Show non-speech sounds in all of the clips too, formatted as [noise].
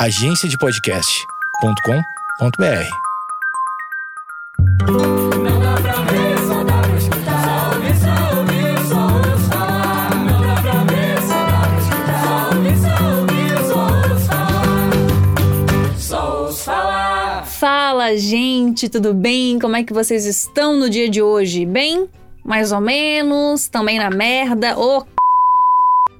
agenciadepodcast.com.br. Pra ver, falar. Fala, gente, tudo bem? Como é que vocês estão no dia de hoje? Bem? Mais ou menos? Também na merda? Ô,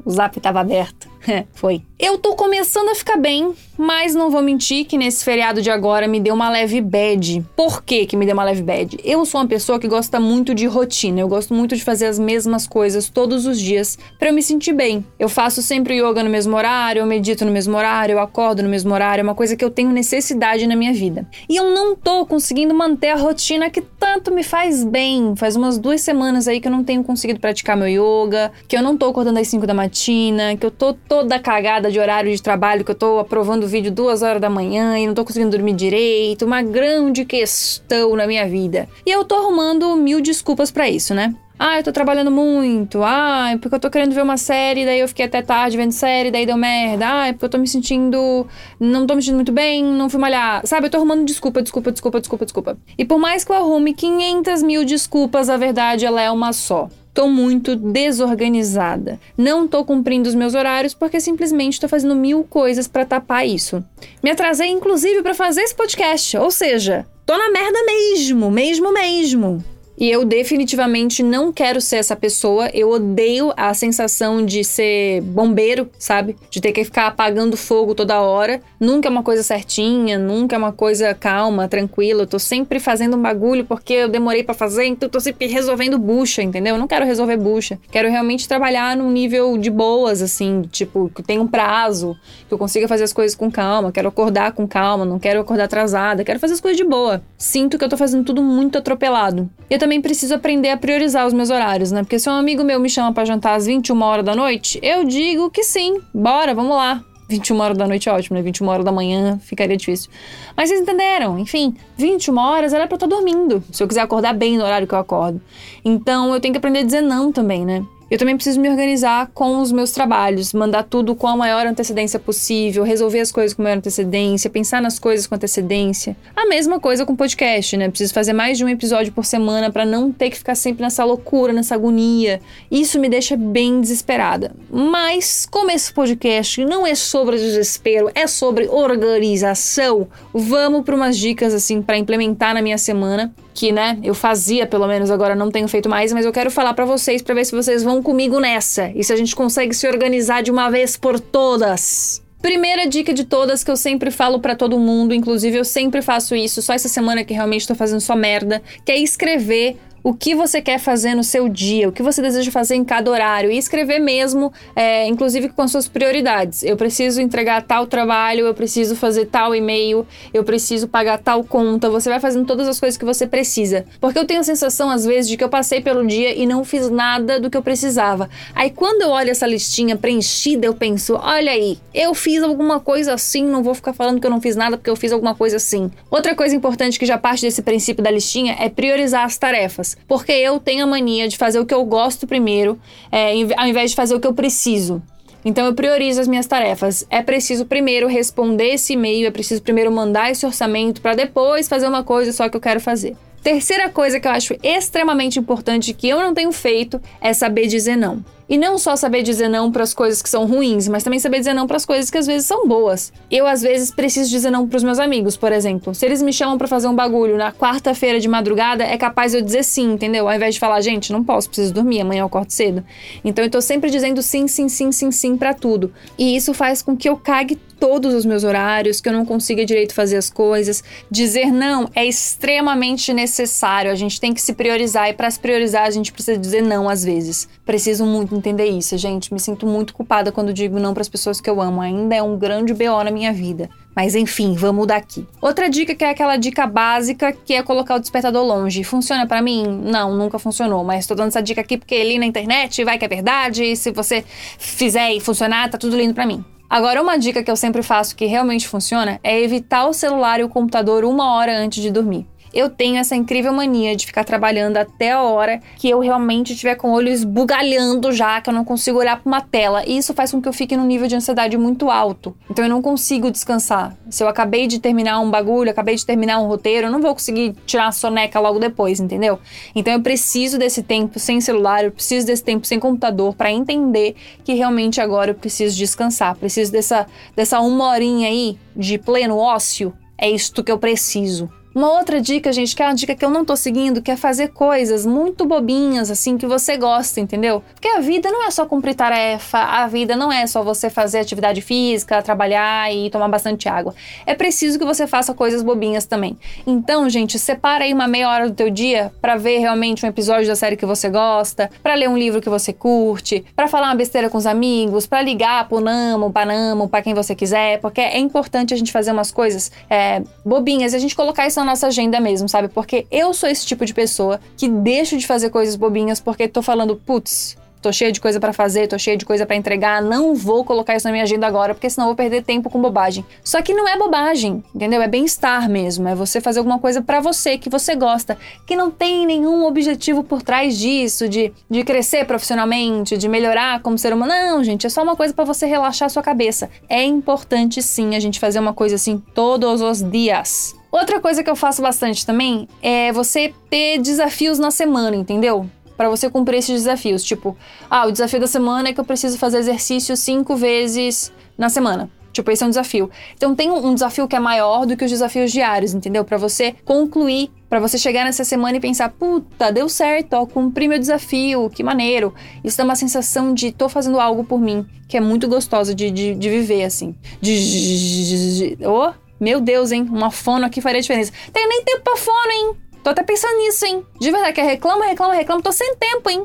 o zap tava aberto. [laughs] Foi. Eu tô começando a ficar bem, mas não vou mentir que nesse feriado de agora me deu uma leve bad. Por que que me deu uma leve bad? Eu sou uma pessoa que gosta muito de rotina, eu gosto muito de fazer as mesmas coisas todos os dias para eu me sentir bem. Eu faço sempre yoga no mesmo horário, eu medito no mesmo horário, eu acordo no mesmo horário, é uma coisa que eu tenho necessidade na minha vida. E eu não tô conseguindo manter a rotina que tanto me faz bem. Faz umas duas semanas aí que eu não tenho conseguido praticar meu yoga, que eu não tô acordando às 5 da matina, que eu tô toda cagada de horário de trabalho, que eu tô aprovando vídeo duas horas da manhã e não tô conseguindo dormir direito, uma grande questão na minha vida. E eu tô arrumando mil desculpas para isso, né? Ah, eu tô trabalhando muito. Ah, porque eu tô querendo ver uma série, daí eu fiquei até tarde vendo série, daí deu merda. Ah, porque eu tô me sentindo. Não tô me sentindo muito bem, não fui malhar. Sabe, eu tô arrumando desculpa, desculpa, desculpa, desculpa, desculpa. E por mais que eu arrume 500 mil desculpas, a verdade ela é uma só. Tô muito desorganizada. Não tô cumprindo os meus horários porque simplesmente tô fazendo mil coisas para tapar isso. Me atrasei inclusive para fazer esse podcast, ou seja, tô na merda mesmo, mesmo mesmo. E eu definitivamente não quero ser essa pessoa. Eu odeio a sensação de ser bombeiro, sabe? De ter que ficar apagando fogo toda hora. Nunca é uma coisa certinha, nunca é uma coisa calma, tranquila. Eu tô sempre fazendo um bagulho porque eu demorei para fazer, então eu tô sempre resolvendo bucha, entendeu? Eu não quero resolver bucha. Quero realmente trabalhar num nível de boas, assim, tipo, que tem um prazo, que eu consiga fazer as coisas com calma. Quero acordar com calma, não quero acordar atrasada, quero fazer as coisas de boa. Sinto que eu tô fazendo tudo muito atropelado. E eu também preciso aprender a priorizar os meus horários, né? Porque se um amigo meu me chama para jantar às 21 horas da noite, eu digo que sim, bora, vamos lá. 21 horas da noite é ótimo, né? 21 horas da manhã ficaria difícil. Mas vocês entenderam? Enfim, 21 horas era pra eu estar dormindo. Se eu quiser acordar bem no horário que eu acordo. Então eu tenho que aprender a dizer não também, né? Eu também preciso me organizar com os meus trabalhos, mandar tudo com a maior antecedência possível, resolver as coisas com a maior antecedência, pensar nas coisas com antecedência. A mesma coisa com podcast, né? Preciso fazer mais de um episódio por semana para não ter que ficar sempre nessa loucura, nessa agonia. Isso me deixa bem desesperada. Mas, como esse podcast não é sobre desespero, é sobre organização, vamos para umas dicas assim para implementar na minha semana que, né, eu fazia pelo menos, agora não tenho feito mais, mas eu quero falar para vocês para ver se vocês vão comigo nessa e se a gente consegue se organizar de uma vez por todas. Primeira dica de todas que eu sempre falo para todo mundo, inclusive eu sempre faço isso, só essa semana que realmente tô fazendo só merda, que é escrever o que você quer fazer no seu dia, o que você deseja fazer em cada horário e escrever mesmo, é, inclusive com as suas prioridades. Eu preciso entregar tal trabalho, eu preciso fazer tal e-mail, eu preciso pagar tal conta. Você vai fazendo todas as coisas que você precisa. Porque eu tenho a sensação, às vezes, de que eu passei pelo dia e não fiz nada do que eu precisava. Aí quando eu olho essa listinha preenchida, eu penso: olha aí, eu fiz alguma coisa assim, não vou ficar falando que eu não fiz nada porque eu fiz alguma coisa assim. Outra coisa importante que já parte desse princípio da listinha é priorizar as tarefas porque eu tenho a mania de fazer o que eu gosto primeiro, é, ao invés de fazer o que eu preciso. Então eu priorizo as minhas tarefas. É preciso primeiro responder esse e-mail, é preciso primeiro mandar esse orçamento para depois fazer uma coisa só que eu quero fazer. Terceira coisa que eu acho extremamente importante que eu não tenho feito é saber dizer não. E não só saber dizer não para as coisas que são ruins, mas também saber dizer não para as coisas que às vezes são boas. Eu às vezes preciso dizer não para os meus amigos, por exemplo. Se eles me chamam para fazer um bagulho na quarta-feira de madrugada, é capaz eu dizer sim, entendeu? Ao invés de falar, gente, não posso, preciso dormir, amanhã eu acordo cedo. Então eu tô sempre dizendo sim, sim, sim, sim, sim para tudo. E isso faz com que eu cague todos os meus horários, que eu não consiga direito fazer as coisas. Dizer não é extremamente necessário. A gente tem que se priorizar e para se priorizar a gente precisa dizer não às vezes. Preciso muito entender isso, gente. Me sinto muito culpada quando digo não para as pessoas que eu amo. Ainda é um grande BO na minha vida. Mas enfim, vamos daqui. Outra dica que é aquela dica básica, que é colocar o despertador longe. Funciona para mim? Não, nunca funcionou. Mas tô dando essa dica aqui porque li na internet, vai que é verdade. E se você fizer e funcionar, tá tudo lindo para mim. Agora, uma dica que eu sempre faço que realmente funciona é evitar o celular e o computador uma hora antes de dormir. Eu tenho essa incrível mania de ficar trabalhando até a hora que eu realmente estiver com o olho esbugalhando já, que eu não consigo olhar para uma tela. E isso faz com que eu fique num nível de ansiedade muito alto. Então eu não consigo descansar. Se eu acabei de terminar um bagulho, acabei de terminar um roteiro, eu não vou conseguir tirar a soneca logo depois, entendeu? Então eu preciso desse tempo sem celular, eu preciso desse tempo sem computador para entender que realmente agora eu preciso descansar. Preciso dessa, dessa uma horinha aí de pleno ócio. É isto que eu preciso. Uma outra dica, gente, que é uma dica que eu não tô seguindo, que é fazer coisas muito bobinhas, assim, que você gosta, entendeu? Porque a vida não é só cumprir tarefa, a vida não é só você fazer atividade física, trabalhar e tomar bastante água. É preciso que você faça coisas bobinhas também. Então, gente, separa aí uma meia hora do teu dia para ver realmente um episódio da série que você gosta, para ler um livro que você curte, para falar uma besteira com os amigos, para ligar pro Namo, pra Namo, pra quem você quiser, porque é importante a gente fazer umas coisas é, bobinhas e a gente colocar isso na nossa agenda mesmo, sabe? Porque eu sou esse tipo de pessoa que deixo de fazer coisas bobinhas porque tô falando, putz, tô cheia de coisa para fazer, tô cheia de coisa para entregar, não vou colocar isso na minha agenda agora, porque senão eu vou perder tempo com bobagem. Só que não é bobagem, entendeu? É bem-estar mesmo, é você fazer alguma coisa para você que você gosta, que não tem nenhum objetivo por trás disso, de, de crescer profissionalmente, de melhorar como ser humano. Não, gente, é só uma coisa para você relaxar a sua cabeça. É importante sim a gente fazer uma coisa assim todos os dias. Outra coisa que eu faço bastante também é você ter desafios na semana, entendeu? Para você cumprir esses desafios. Tipo, ah, o desafio da semana é que eu preciso fazer exercício cinco vezes na semana. Tipo, esse é um desafio. Então tem um desafio que é maior do que os desafios diários, entendeu? Para você concluir, para você chegar nessa semana e pensar, puta, deu certo, ó, cumpri meu desafio, que maneiro. Isso dá uma sensação de tô fazendo algo por mim, que é muito gostosa de, de, de viver, assim. De. Oh, meu Deus, hein? Uma fono aqui faria diferença. Tenho nem tempo pra fono, hein? Tô até pensando nisso, hein? De verdade, que reclama, reclama, reclama. Tô sem tempo, hein?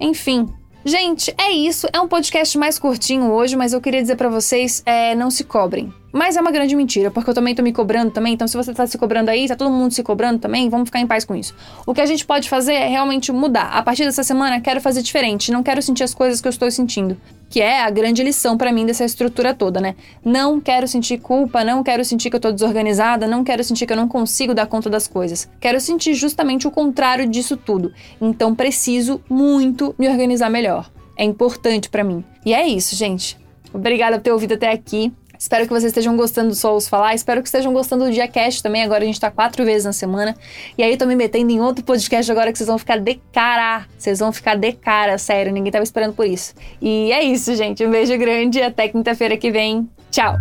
Enfim. Gente, é isso. É um podcast mais curtinho hoje, mas eu queria dizer para vocês, é, não se cobrem. Mas é uma grande mentira, porque eu também tô me cobrando também. Então, se você tá se cobrando aí, tá todo mundo se cobrando também, vamos ficar em paz com isso. O que a gente pode fazer é realmente mudar. A partir dessa semana, quero fazer diferente. Não quero sentir as coisas que eu estou sentindo. Que é a grande lição para mim dessa estrutura toda, né? Não quero sentir culpa, não quero sentir que eu tô desorganizada, não quero sentir que eu não consigo dar conta das coisas. Quero sentir justamente o contrário disso tudo. Então, preciso muito me organizar melhor. É importante para mim. E é isso, gente. Obrigada por ter ouvido até aqui. Espero que vocês estejam gostando do Souls Falar. Espero que estejam gostando do Diacast também. Agora a gente tá quatro vezes na semana. E aí eu tô me metendo em outro podcast agora que vocês vão ficar de cara. Vocês vão ficar de cara, sério. Ninguém tava esperando por isso. E é isso, gente. Um beijo grande. Até quinta-feira que vem. Tchau!